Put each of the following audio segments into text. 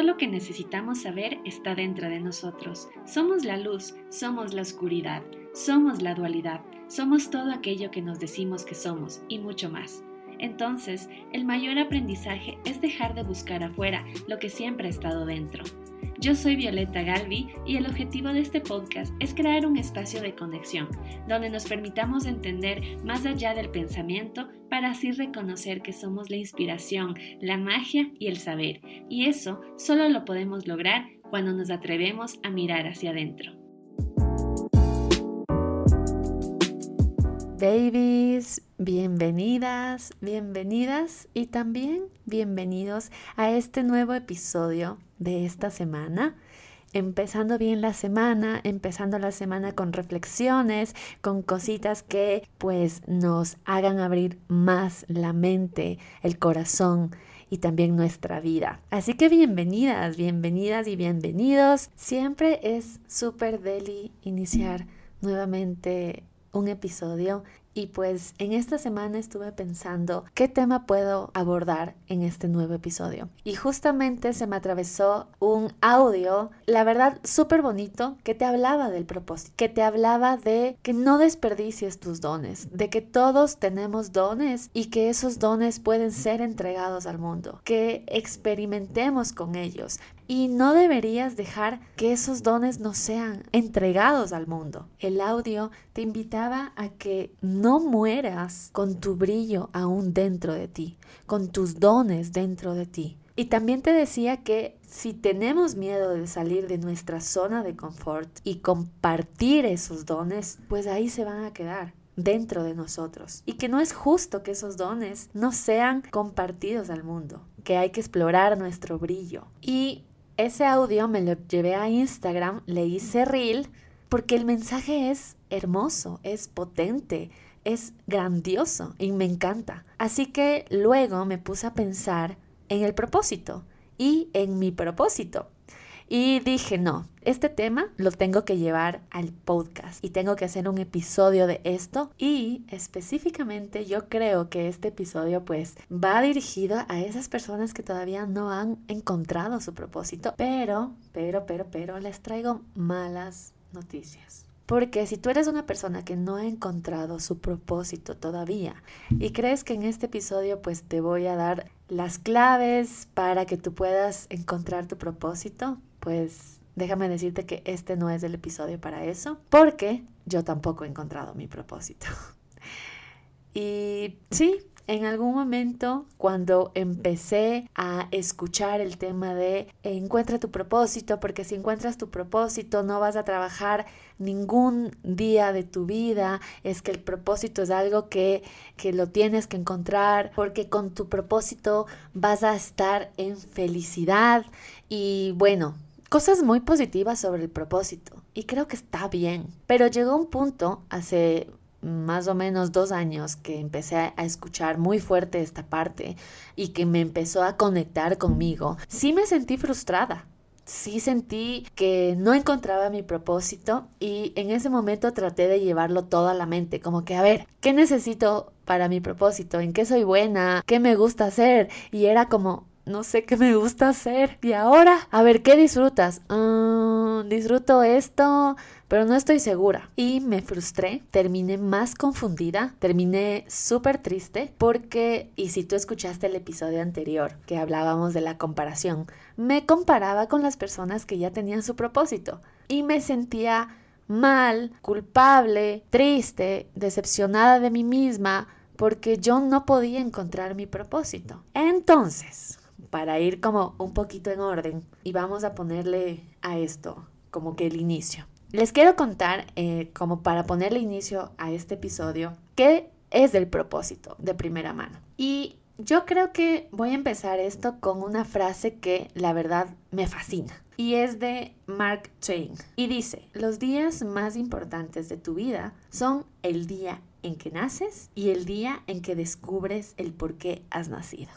Todo lo que necesitamos saber está dentro de nosotros. Somos la luz, somos la oscuridad, somos la dualidad, somos todo aquello que nos decimos que somos y mucho más. Entonces, el mayor aprendizaje es dejar de buscar afuera lo que siempre ha estado dentro. Yo soy Violeta Galvi y el objetivo de este podcast es crear un espacio de conexión donde nos permitamos entender más allá del pensamiento para así reconocer que somos la inspiración, la magia y el saber. Y eso solo lo podemos lograr cuando nos atrevemos a mirar hacia adentro. Babies, bienvenidas, bienvenidas y también bienvenidos a este nuevo episodio de esta semana. Empezando bien la semana, empezando la semana con reflexiones, con cositas que pues nos hagan abrir más la mente, el corazón y también nuestra vida. Así que bienvenidas, bienvenidas y bienvenidos. Siempre es súper deli iniciar nuevamente un episodio y pues en esta semana estuve pensando qué tema puedo abordar en este nuevo episodio. Y justamente se me atravesó un audio, la verdad, súper bonito, que te hablaba del propósito, que te hablaba de que no desperdicies tus dones, de que todos tenemos dones y que esos dones pueden ser entregados al mundo, que experimentemos con ellos, y no deberías dejar que esos dones no sean entregados al mundo. El audio te invitaba a que no mueras con tu brillo aún dentro de ti, con tus dones dentro de ti. Y también te decía que si tenemos miedo de salir de nuestra zona de confort y compartir esos dones, pues ahí se van a quedar dentro de nosotros y que no es justo que esos dones no sean compartidos al mundo, que hay que explorar nuestro brillo. Y ese audio me lo llevé a Instagram, le hice reel, porque el mensaje es hermoso, es potente, es grandioso y me encanta. Así que luego me puse a pensar en el propósito y en mi propósito. Y dije, no, este tema lo tengo que llevar al podcast y tengo que hacer un episodio de esto y específicamente yo creo que este episodio pues va dirigido a esas personas que todavía no han encontrado su propósito, pero, pero, pero, pero les traigo malas noticias. Porque si tú eres una persona que no ha encontrado su propósito todavía y crees que en este episodio pues te voy a dar las claves para que tú puedas encontrar tu propósito, pues déjame decirte que este no es el episodio para eso, porque yo tampoco he encontrado mi propósito. Y sí, en algún momento cuando empecé a escuchar el tema de encuentra tu propósito, porque si encuentras tu propósito no vas a trabajar ningún día de tu vida, es que el propósito es algo que, que lo tienes que encontrar, porque con tu propósito vas a estar en felicidad y bueno, cosas muy positivas sobre el propósito y creo que está bien. Pero llegó un punto hace más o menos dos años que empecé a, escuchar muy fuerte esta parte y que me empezó a conectar conmigo, sí me sentí frustrada. Sí sentí que no encontraba mi propósito y en ese momento traté de llevarlo todo a la mente, como que a ver, ¿qué necesito para mi propósito? ¿En qué soy buena? ¿Qué me gusta hacer? Y era como, no sé qué me gusta hacer. ¿Y ahora? A ver, ¿qué disfrutas? Mm, disfruto esto, pero no estoy segura. Y me frustré, terminé más confundida, terminé súper triste porque, y si tú escuchaste el episodio anterior que hablábamos de la comparación, me comparaba con las personas que ya tenían su propósito y me sentía mal, culpable, triste, decepcionada de mí misma porque yo no podía encontrar mi propósito. Entonces, para ir como un poquito en orden y vamos a ponerle a esto como que el inicio. Les quiero contar, eh, como para ponerle inicio a este episodio, qué es del propósito de primera mano. Y yo creo que voy a empezar esto con una frase que la verdad me fascina. Y es de Mark Twain. Y dice, los días más importantes de tu vida son el día en que naces y el día en que descubres el por qué has nacido.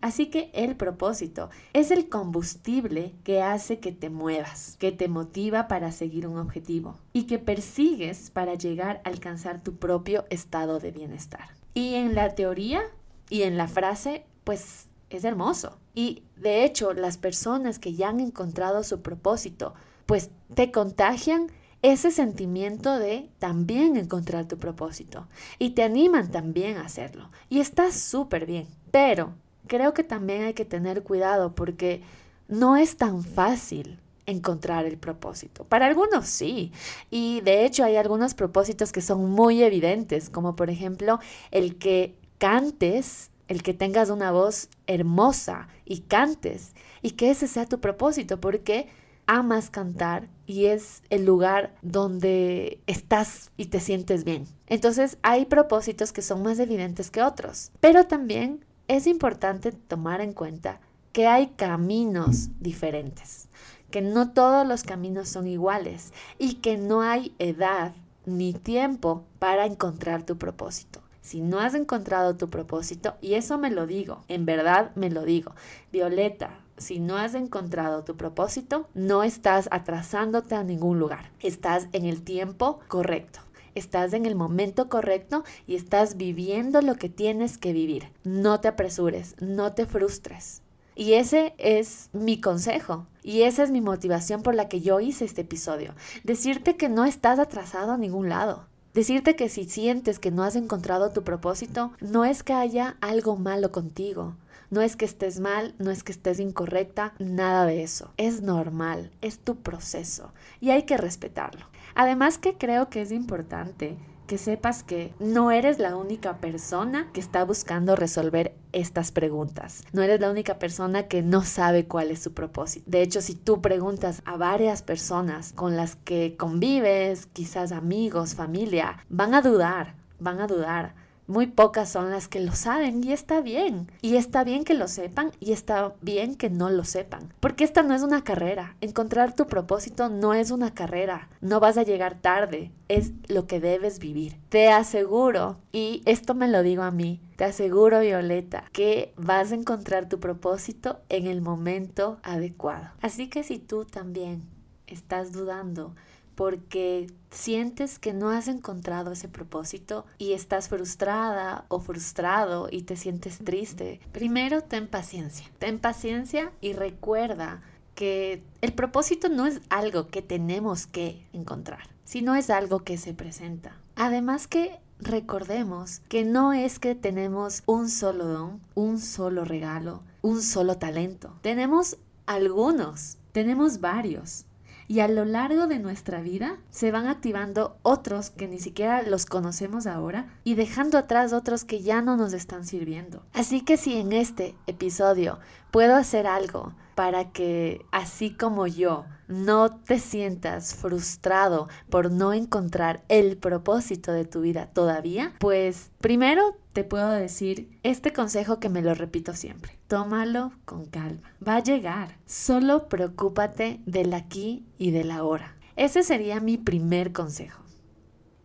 Así que el propósito es el combustible que hace que te muevas, que te motiva para seguir un objetivo y que persigues para llegar a alcanzar tu propio estado de bienestar. Y en la teoría y en la frase, pues es hermoso. Y de hecho, las personas que ya han encontrado su propósito, pues te contagian ese sentimiento de también encontrar tu propósito y te animan también a hacerlo. Y está súper bien. Pero creo que también hay que tener cuidado porque no es tan fácil encontrar el propósito. Para algunos sí, y de hecho hay algunos propósitos que son muy evidentes, como por ejemplo el que cantes, el que tengas una voz hermosa y cantes, y que ese sea tu propósito, porque amas cantar y es el lugar donde estás y te sientes bien. Entonces hay propósitos que son más evidentes que otros, pero también es importante tomar en cuenta que hay caminos diferentes, que no todos los caminos son iguales y que no hay edad ni tiempo para encontrar tu propósito. Si no has encontrado tu propósito, y eso me lo digo, en verdad me lo digo, Violeta, si no has encontrado tu propósito, no estás atrasándote a ningún lugar. Estás en el tiempo correcto. Estás en el momento correcto y estás viviendo lo que tienes que vivir. No te apresures, no te frustres. Y ese es mi consejo. Y esa es mi motivación por la que yo hice este episodio. Decirte que no estás atrasado a ningún lado. Decirte que si sientes que no has encontrado tu propósito, no es que haya algo malo contigo. No es que estés mal, no es que estés incorrecta, nada de eso. Es normal, es tu proceso y hay que respetarlo. Además que creo que es importante que sepas que no eres la única persona que está buscando resolver estas preguntas. No eres la única persona que no sabe cuál es su propósito. De hecho, si tú preguntas a varias personas con las que convives, quizás amigos, familia, van a dudar, van a dudar muy pocas son las que lo saben y está bien. Y está bien que lo sepan y está bien que no lo sepan. Porque esta no es una carrera. Encontrar tu propósito no es una carrera. No vas a llegar tarde. Es lo que debes vivir. Te aseguro, y esto me lo digo a mí, te aseguro, Violeta, que vas a encontrar tu propósito en el momento adecuado. Así que si tú también estás dudando, porque sientes que no has encontrado ese propósito y estás frustrada o frustrado y te sientes triste, primero ten paciencia. Ten paciencia y recuerda que el propósito no es algo que tenemos que encontrar, sino es algo que se presenta. Además que recordemos que no es que tenemos un solo don, un solo regalo, un solo talento. Tenemos algunos, tenemos varios y a lo largo de nuestra vida se van activando otros que ni siquiera los conocemos ahora y dejando atrás otros que ya no nos están sirviendo. Así que si en este episodio puedo hacer algo para que, así como yo, no te sientas frustrado por no encontrar el propósito de tu vida todavía, pues primero te puedo decir este consejo que me lo repito siempre. Tómalo con calma. Va a llegar. Solo preocúpate del aquí y del ahora. Ese sería mi primer consejo.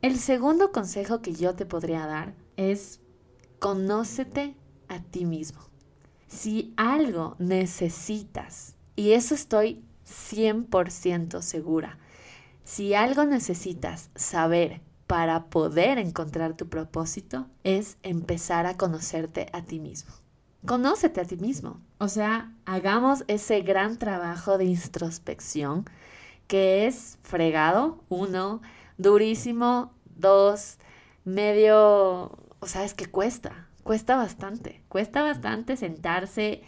El segundo consejo que yo te podría dar es conócete a ti mismo si algo necesitas, y eso estoy 100% segura, si algo necesitas saber para poder encontrar tu propósito, es empezar a conocerte a ti mismo. Conócete a ti mismo. O sea, hagamos ese gran trabajo de introspección que es fregado, uno, durísimo, dos, medio, o sea, es que cuesta, cuesta bastante, cuesta bastante sentarse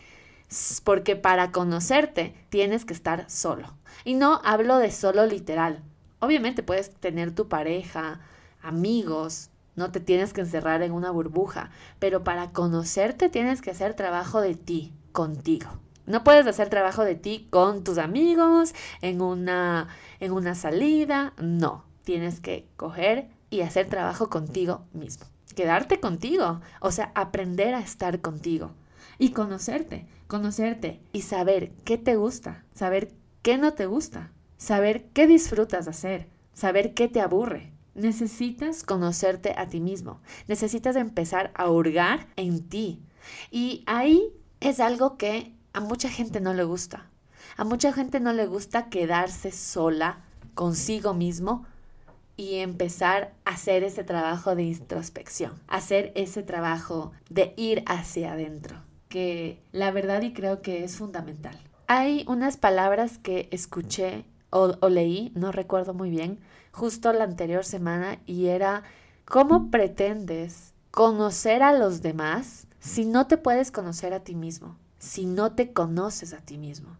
porque para conocerte tienes que estar solo. Y no hablo de solo literal. Obviamente puedes tener tu pareja, amigos, no te tienes que encerrar en una burbuja, pero para conocerte tienes que hacer trabajo de ti, contigo. No puedes hacer trabajo de ti con tus amigos, en una, en una salida, no. Tienes que coger y hacer trabajo contigo mismo quedarte contigo, o sea, aprender a estar contigo y conocerte, conocerte y saber qué te gusta, saber qué no te gusta, saber qué disfrutas de hacer, saber qué te aburre. Necesitas conocerte a ti mismo, necesitas empezar a hurgar en ti. Y ahí es algo que a mucha gente no le gusta. A mucha gente no le gusta quedarse sola consigo mismo y empezar a hacer ese trabajo de introspección, hacer ese trabajo de ir hacia adentro. que la verdad y creo que es fundamental. Hay unas palabras que escuché o, leí, no recuerdo muy bien, justo la anterior semana y era ¿cómo pretendes conocer a los demás si no te puedes conocer a ti mismo? Si no te conoces a ti mismo.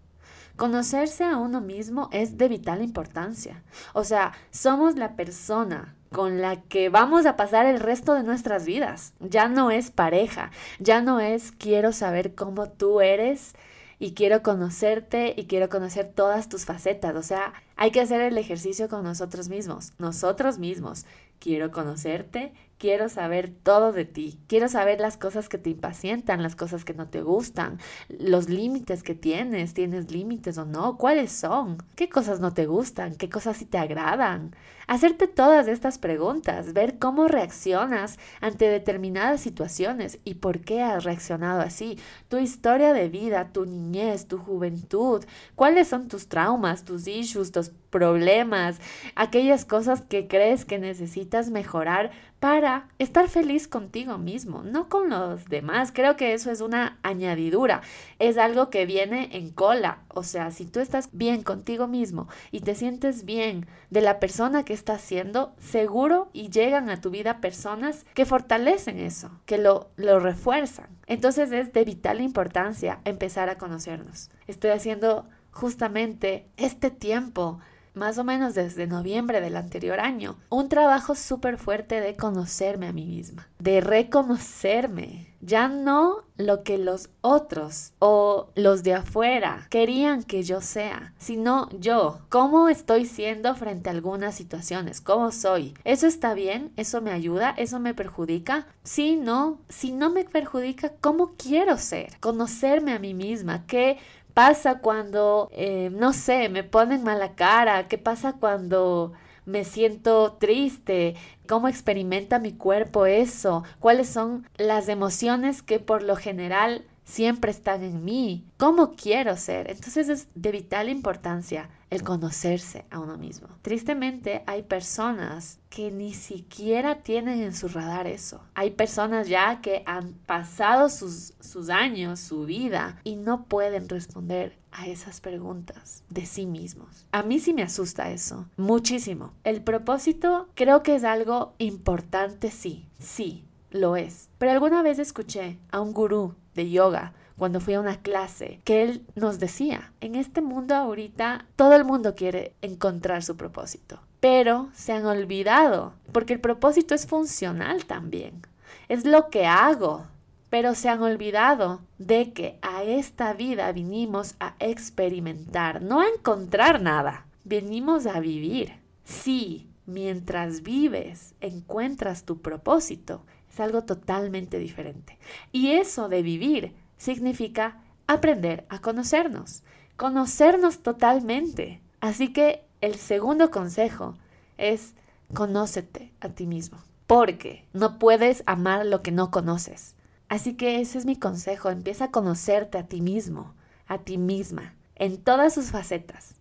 Conocerse a uno mismo es de vital importancia. O sea, somos la persona con la que vamos a pasar el resto de nuestras vidas. Ya no es pareja, ya no es quiero saber cómo tú eres y quiero conocerte y quiero conocer todas tus facetas. O sea, hay que hacer el ejercicio con nosotros mismos, nosotros mismos. Quiero conocerte, quiero saber todo de ti, quiero saber las cosas que te impacientan, las cosas que no te gustan, los límites que tienes, tienes límites o no, cuáles son, qué cosas no te gustan, qué cosas sí te agradan. Hacerte todas estas preguntas, ver cómo reaccionas ante determinadas situaciones y por qué has reaccionado así, tu historia de vida, tu niñez, tu juventud, cuáles son tus traumas, tus issues, tus problemas, aquellas cosas que crees que necesitas mejorar para estar feliz contigo mismo, no con los demás. Creo que eso es una añadidura, es algo que viene en cola. O sea, si tú estás bien contigo mismo y te sientes bien de la persona que estás siendo, seguro y llegan a tu vida personas que fortalecen eso, que lo, lo refuerzan. Entonces es de vital importancia empezar a conocernos. Estoy haciendo justamente este tiempo más o menos desde noviembre del anterior año, un trabajo súper fuerte de conocerme a mí misma, de reconocerme, ya no lo que los otros o los de afuera querían que yo sea, sino yo, cómo estoy siendo frente a algunas situaciones, cómo soy. ¿Eso está bien? ¿Eso me ayuda? ¿Eso me perjudica? Si no, si no me perjudica, ¿cómo quiero ser? Conocerme a mí misma, qué pasa cuando, eh, no sé, me ponen mala cara? ¿Qué pasa cuando me siento triste? ¿Cómo experimenta mi cuerpo eso? ¿Cuáles son las emociones que por lo general siempre están en mí? ¿Cómo quiero ser? Entonces es de vital importancia el conocerse a uno mismo. Tristemente hay personas que ni siquiera tienen en su radar eso. Hay personas ya que han pasado sus, sus años, su vida, y no pueden responder a esas preguntas de sí mismos. A mí sí me asusta eso, muchísimo. El propósito creo que es algo importante, sí, sí, lo es. Pero alguna vez escuché a un gurú de yoga cuando fui a una clase, que él nos decía, en este mundo ahorita todo el mundo quiere encontrar su propósito, pero se han olvidado, porque el propósito es funcional también, es lo que hago, pero se han olvidado de que a esta vida vinimos a experimentar, no a encontrar nada, venimos a vivir. Sí, mientras vives, encuentras tu propósito, es algo totalmente diferente. Y eso de vivir significa aprender a conocernos, conocernos totalmente. Así que el segundo consejo es conócete a ti mismo, porque no puedes amar lo que no conoces. Así que ese es mi consejo, empieza a conocerte a ti mismo, a ti misma, en todas sus facetas.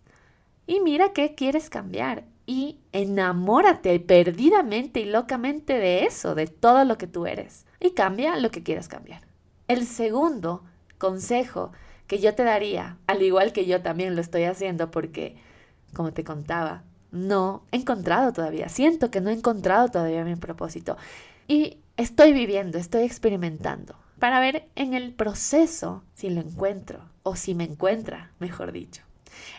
Y mira qué quieres cambiar y enamórate perdidamente y locamente de eso, de todo lo que tú eres. Y cambia lo que quieras cambiar. El segundo consejo que yo te daría, al igual que yo también lo estoy haciendo porque, como te contaba, no he encontrado todavía, siento que no he encontrado todavía mi propósito. Y estoy viviendo, estoy experimentando para ver en el proceso si lo encuentro o si me encuentra, mejor dicho.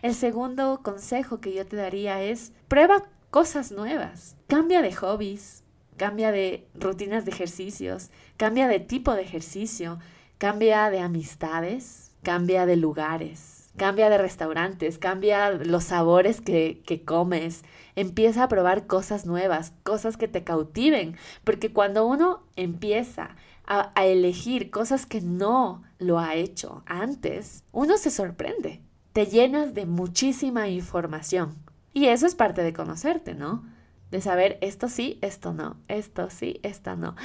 El segundo consejo que yo te daría es prueba cosas nuevas, cambia de hobbies, cambia de rutinas de ejercicios, cambia de tipo de ejercicio, cambia de amistades, cambia de lugares, cambia de restaurantes, cambia los sabores que, que comes, empieza a probar cosas nuevas, cosas que te cautiven, porque cuando uno empieza a, a, elegir cosas que no lo ha hecho antes, uno se sorprende, te llenas de muchísima información. Y eso es parte de conocerte, ¿no? de saber esto sí, esto no, esto sí, esto no.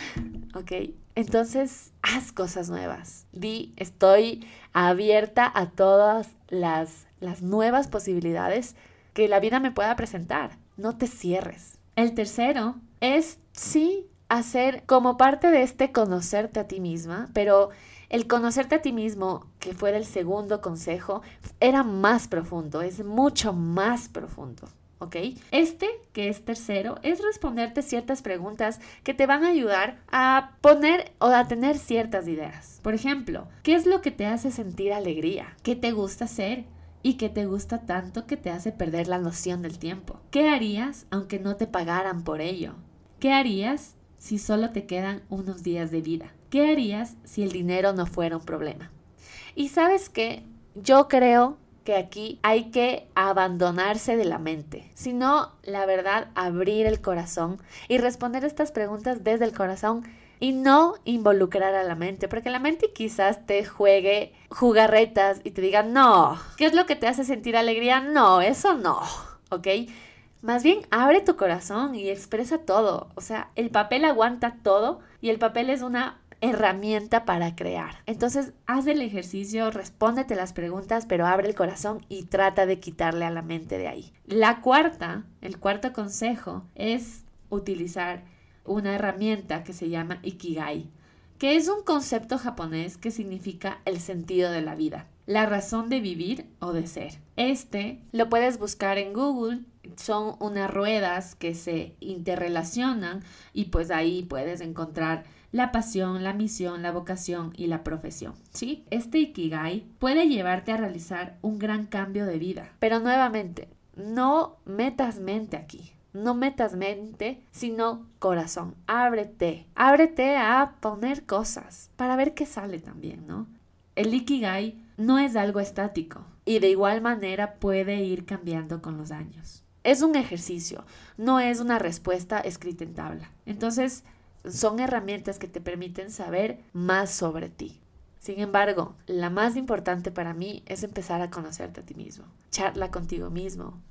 ¿Ok? Entonces, haz cosas nuevas. Di, estoy abierta a todas las, las nuevas posibilidades que la vida me pueda presentar. No te cierres. El tercero es, sí, hacer como parte de este conocerte a ti misma, pero el conocerte a ti mismo, que fue el segundo consejo, era más profundo, es mucho más profundo. ¿ok? Este, que es tercero, es responderte ciertas preguntas que te van a ayudar a poner o a tener ciertas ideas. Por ejemplo, ¿qué es lo que te hace sentir alegría? ¿Qué te gusta hacer? ¿Y qué te gusta tanto que te hace perder la noción del tiempo? ¿Qué harías aunque no te pagaran por ello? ¿Qué harías si solo te quedan unos días de vida? ¿Qué harías si el dinero no fuera un problema? Y sabes qué, yo creo que aquí hay que abandonarse de la mente, sino, la verdad, abrir el corazón y responder estas preguntas desde el corazón y no involucrar a la mente, porque la mente quizás te juegue jugarretas y te diga, no, ¿qué es lo que te hace sentir alegría? No, eso no, ¿ok? Más bien, abre tu corazón y expresa todo. O sea, el papel aguanta todo y el papel es una herramienta para crear. Entonces, haz el ejercicio, respóndete las preguntas, pero abre el corazón y trata de quitarle a la mente de ahí. La cuarta, el cuarto consejo es utilizar una herramienta que se llama Ikigai, que es un concepto japonés que significa el sentido de la vida, la razón de vivir o de ser. Este lo puedes buscar en Google, son unas ruedas que se interrelacionan y pues ahí puedes encontrar la pasión, la misión, la vocación y la profesión. ¿sí? Este Ikigai puede llevarte a realizar un gran cambio de vida. Pero nuevamente, no metas mente aquí. No metas mente, sino corazón. Ábrete. Ábrete a poner cosas para ver qué sale también, ¿no? El Ikigai no es algo estático y de igual manera puede ir cambiando con los años. Es un ejercicio, no es una respuesta escrita en tabla. Entonces, son herramientas que te permiten saber más sobre ti. Sin embargo, la más importante para mí es empezar a conocerte a ti mismo. Charla contigo mismo.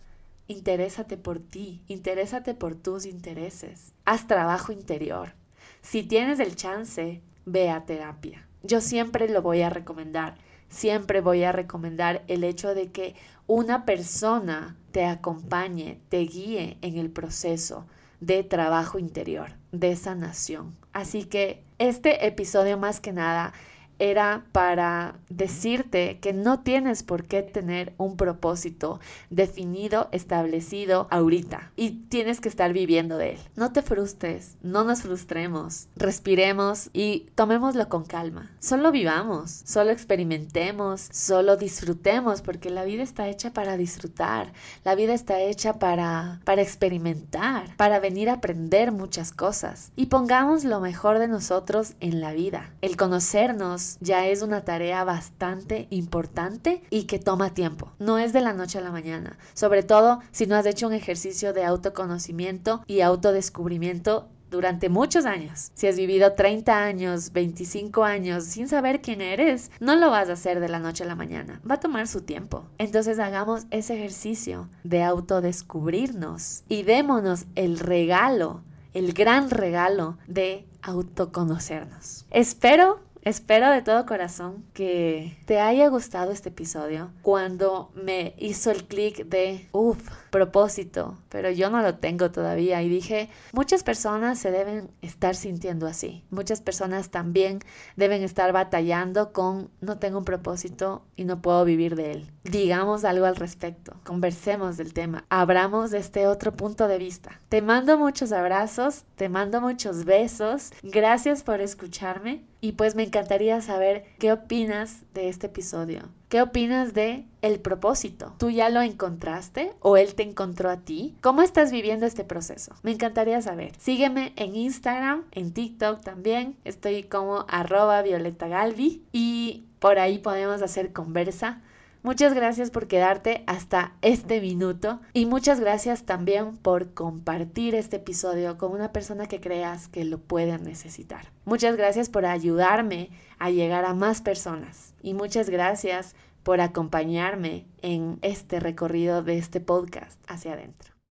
Interésate por ti, interésate por tus intereses. Haz trabajo interior. Si tienes el chance, ve a terapia. Yo siempre lo voy a recomendar. Siempre voy a recomendar el hecho de que una persona te acompañe, te guíe en el proceso de trabajo interior, de sanación. Así que este episodio más que nada era para decirte que no tienes por qué tener un propósito definido, establecido ahorita y tienes que estar viviendo de él. No te frustres, no nos frustremos, respiremos y tomémoslo con calma. Solo vivamos, solo experimentemos, solo disfrutemos porque la vida está hecha para disfrutar, la vida está hecha para para experimentar, para venir a aprender muchas cosas y pongamos lo mejor de nosotros en la vida. El conocernos ya es una tarea bastante importante y que toma tiempo. No es de la noche a la mañana. Sobre todo si no has hecho un ejercicio de autoconocimiento y autodescubrimiento durante muchos años. Si has vivido 30 años, 25 años sin saber quién eres, no lo vas a hacer de la noche a la mañana. Va a tomar su tiempo. Entonces hagamos ese ejercicio de autodescubrirnos y démonos el regalo, el gran regalo de autoconocernos. Espero Espero de todo corazón que te haya gustado este episodio. Cuando me hizo el clic de, uff, propósito, pero yo no lo tengo todavía y dije, muchas personas se deben estar sintiendo así. Muchas personas también deben estar batallando con, no tengo un propósito y no puedo vivir de él. Digamos algo al respecto, conversemos del tema, abramos este otro punto de vista. Te mando muchos abrazos, te mando muchos besos, gracias por escucharme y pues me encantaría saber qué opinas de este episodio. ¿Qué opinas de el propósito? ¿Tú ya lo encontraste o él te encontró a ti? ¿Cómo estás viviendo este proceso? Me encantaría saber. Sígueme en Instagram, en TikTok también. Estoy como arroba Violeta Galvi y por ahí podemos hacer conversa. Muchas gracias por quedarte hasta este minuto y muchas gracias también por compartir este episodio con una persona que creas que lo puede necesitar. Muchas gracias por ayudarme a llegar a más personas y muchas gracias por acompañarme en este recorrido de este podcast hacia adentro.